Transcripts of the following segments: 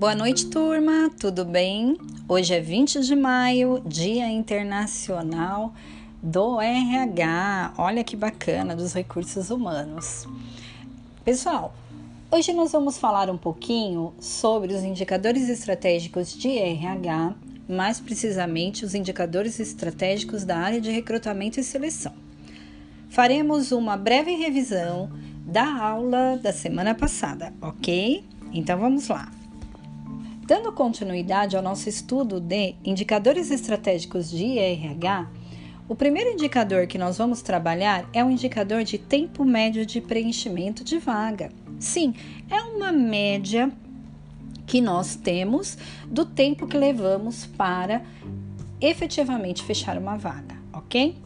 Boa noite, turma. Tudo bem? Hoje é 20 de maio, Dia Internacional do RH. Olha que bacana dos recursos humanos. Pessoal, hoje nós vamos falar um pouquinho sobre os indicadores estratégicos de RH, mais precisamente os indicadores estratégicos da área de recrutamento e seleção. Faremos uma breve revisão da aula da semana passada, ok? Então vamos lá. Dando continuidade ao nosso estudo de indicadores estratégicos de RH, o primeiro indicador que nós vamos trabalhar é o indicador de tempo médio de preenchimento de vaga. Sim, é uma média que nós temos do tempo que levamos para efetivamente fechar uma vaga, ok?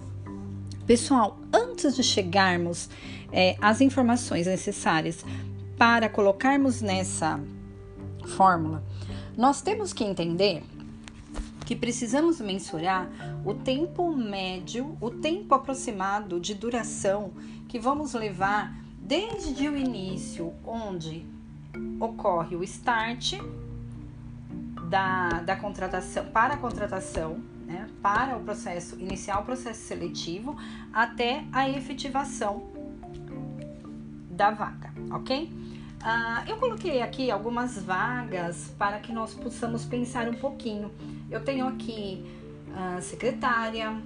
Pessoal, antes de chegarmos é, às informações necessárias para colocarmos nessa fórmula, nós temos que entender que precisamos mensurar o tempo médio, o tempo aproximado de duração que vamos levar desde o início, onde ocorre o start da, da contratação para a contratação, né, para o processo inicial, o processo seletivo, até a efetivação da vaga, ok? Ah, eu coloquei aqui algumas vagas para que nós possamos pensar um pouquinho. Eu tenho aqui a secretária,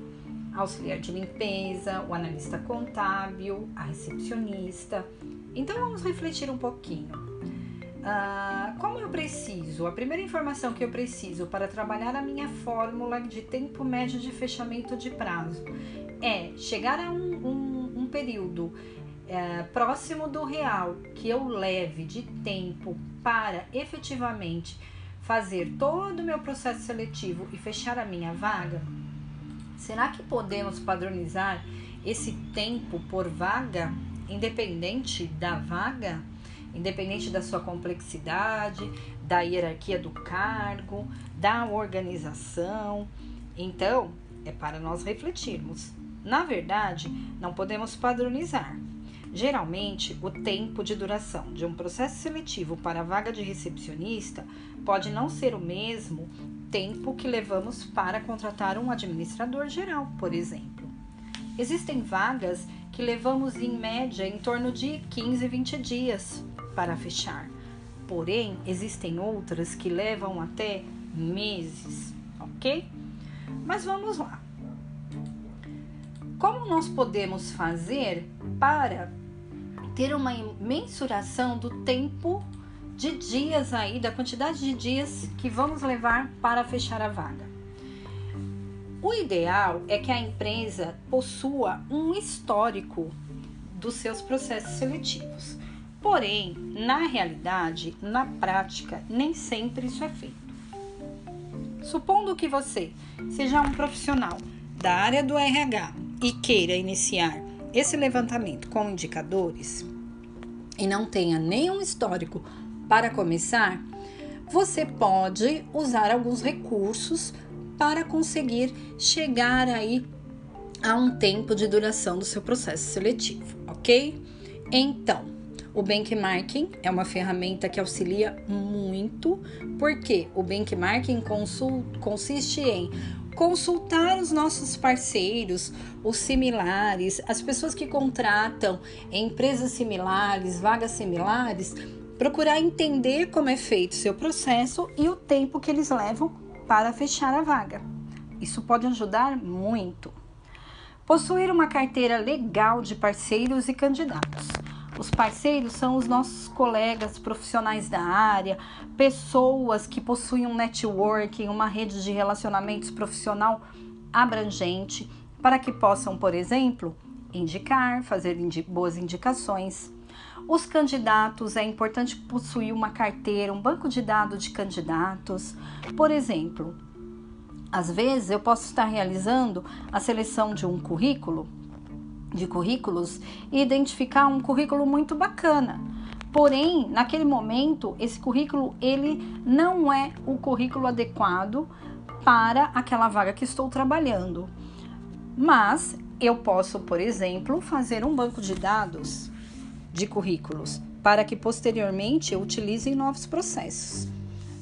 auxiliar de limpeza, o analista contábil, a recepcionista. Então vamos refletir um pouquinho. Ah, como eu preciso? A primeira informação que eu preciso para trabalhar a minha fórmula de tempo médio de fechamento de prazo é chegar a um, um, um período é, próximo do real que eu leve de tempo para efetivamente fazer todo o meu processo seletivo e fechar a minha vaga, será que podemos padronizar esse tempo por vaga, independente da vaga, independente da sua complexidade, da hierarquia do cargo, da organização? Então, é para nós refletirmos. Na verdade, não podemos padronizar, Geralmente, o tempo de duração de um processo seletivo para a vaga de recepcionista pode não ser o mesmo tempo que levamos para contratar um administrador geral, por exemplo. Existem vagas que levamos em média em torno de 15, 20 dias para fechar. Porém, existem outras que levam até meses, ok? Mas vamos lá. Como nós podemos fazer para ter uma mensuração do tempo de dias aí, da quantidade de dias que vamos levar para fechar a vaga. O ideal é que a empresa possua um histórico dos seus processos seletivos. Porém, na realidade, na prática, nem sempre isso é feito. Supondo que você seja um profissional da área do RH e queira iniciar esse levantamento com indicadores e não tenha nenhum histórico para começar, você pode usar alguns recursos para conseguir chegar aí a um tempo de duração do seu processo seletivo, ok? Então, o benchmarking é uma ferramenta que auxilia muito, porque o benchmarking consiste em consultar os nossos parceiros, os similares, as pessoas que contratam empresas similares, vagas similares, procurar entender como é feito o seu processo e o tempo que eles levam para fechar a vaga. Isso pode ajudar muito. Possuir uma carteira legal de parceiros e candidatos. Os parceiros são os nossos colegas profissionais da área, pessoas que possuem um networking, uma rede de relacionamentos profissional abrangente, para que possam, por exemplo, indicar, fazer indi boas indicações. Os candidatos, é importante possuir uma carteira, um banco de dados de candidatos. Por exemplo, às vezes eu posso estar realizando a seleção de um currículo de currículos e identificar um currículo muito bacana. Porém, naquele momento, esse currículo ele não é o currículo adequado para aquela vaga que estou trabalhando. Mas eu posso, por exemplo, fazer um banco de dados de currículos para que posteriormente eu utilize em novos processos.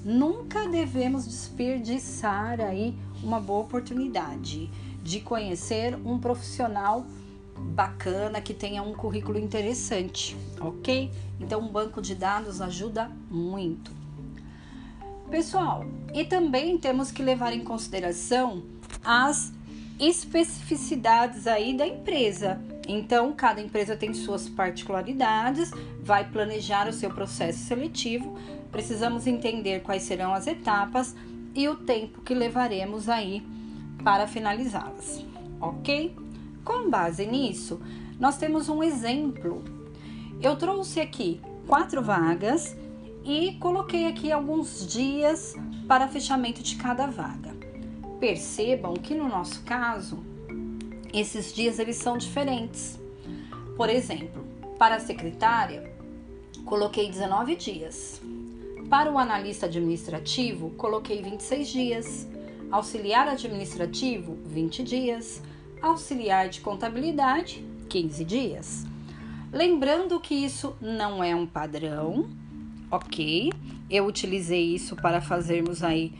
Nunca devemos desperdiçar aí uma boa oportunidade de conhecer um profissional bacana que tenha um currículo interessante, ok? Então, um banco de dados ajuda muito. Pessoal, e também temos que levar em consideração as especificidades aí da empresa. Então, cada empresa tem suas particularidades, vai planejar o seu processo seletivo. Precisamos entender quais serão as etapas e o tempo que levaremos aí para finalizá-las, ok? Com base nisso, nós temos um exemplo. Eu trouxe aqui quatro vagas e coloquei aqui alguns dias para fechamento de cada vaga. Percebam que no nosso caso, esses dias eles são diferentes. Por exemplo, para a secretária, coloquei 19 dias. Para o analista administrativo, coloquei 26 dias. Auxiliar administrativo, 20 dias. Auxiliar de contabilidade, 15 dias. Lembrando que isso não é um padrão, ok? Eu utilizei isso para fazermos aí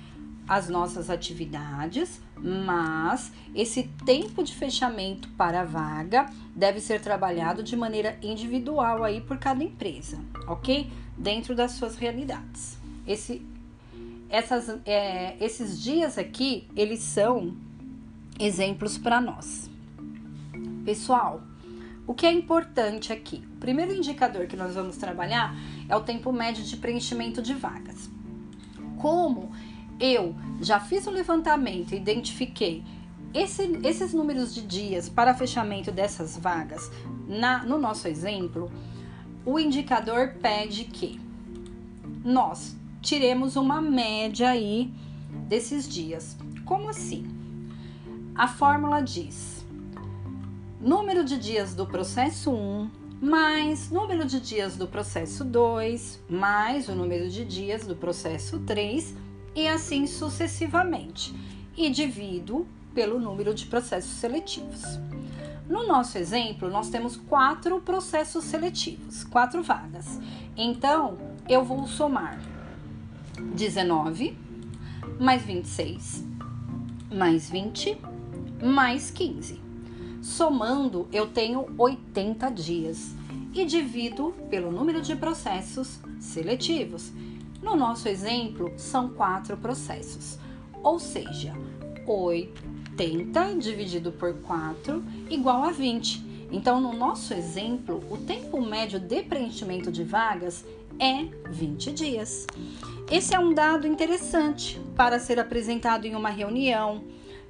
as nossas atividades, mas esse tempo de fechamento para a vaga deve ser trabalhado de maneira individual aí por cada empresa, ok? Dentro das suas realidades. Esse, essas, é, esses dias aqui, eles são exemplos para nós. Pessoal, o que é importante aqui? O primeiro indicador que nós vamos trabalhar é o tempo médio de preenchimento de vagas. Como eu já fiz o levantamento e identifiquei esse, esses números de dias para fechamento dessas vagas, na, no nosso exemplo, o indicador pede que nós tiremos uma média aí desses dias. Como assim? A fórmula diz: número de dias do processo 1 mais número de dias do processo 2 mais o número de dias do processo 3 e assim sucessivamente, e divido pelo número de processos seletivos. No nosso exemplo, nós temos quatro processos seletivos, quatro vagas. Então, eu vou somar 19 mais 26 mais 20 mais 15. Somando, eu tenho 80 dias e divido pelo número de processos seletivos. No nosso exemplo, são quatro processos, ou seja, 80 dividido por 4 igual a 20. Então, no nosso exemplo, o tempo médio de preenchimento de vagas é 20 dias. Esse é um dado interessante para ser apresentado em uma reunião,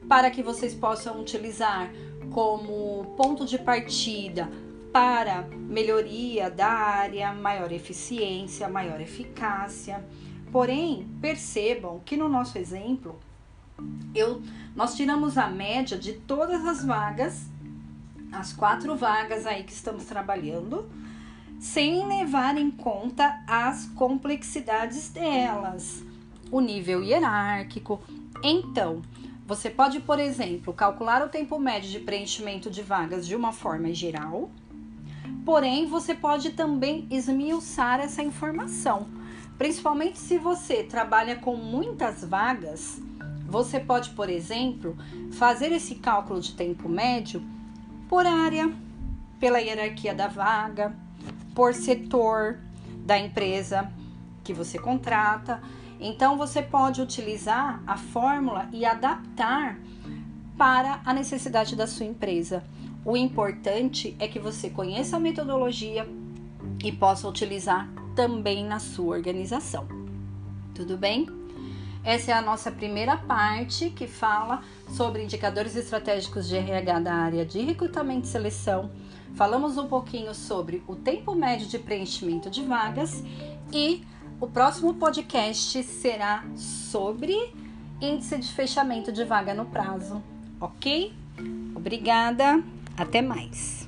para que vocês possam utilizar como ponto de partida para melhoria da área, maior eficiência, maior eficácia. Porém, percebam que no nosso exemplo, eu, nós tiramos a média de todas as vagas, as quatro vagas aí que estamos trabalhando, sem levar em conta as complexidades delas, o nível hierárquico. Então, você pode, por exemplo, calcular o tempo médio de preenchimento de vagas de uma forma geral Porém, você pode também esmiuçar essa informação. Principalmente se você trabalha com muitas vagas, você pode, por exemplo, fazer esse cálculo de tempo médio por área, pela hierarquia da vaga, por setor da empresa que você contrata. Então, você pode utilizar a fórmula e adaptar para a necessidade da sua empresa. O importante é que você conheça a metodologia e possa utilizar também na sua organização. Tudo bem? Essa é a nossa primeira parte que fala sobre indicadores estratégicos de RH da área de recrutamento e seleção. Falamos um pouquinho sobre o tempo médio de preenchimento de vagas e o próximo podcast será sobre índice de fechamento de vaga no prazo, ok? Obrigada! Até mais!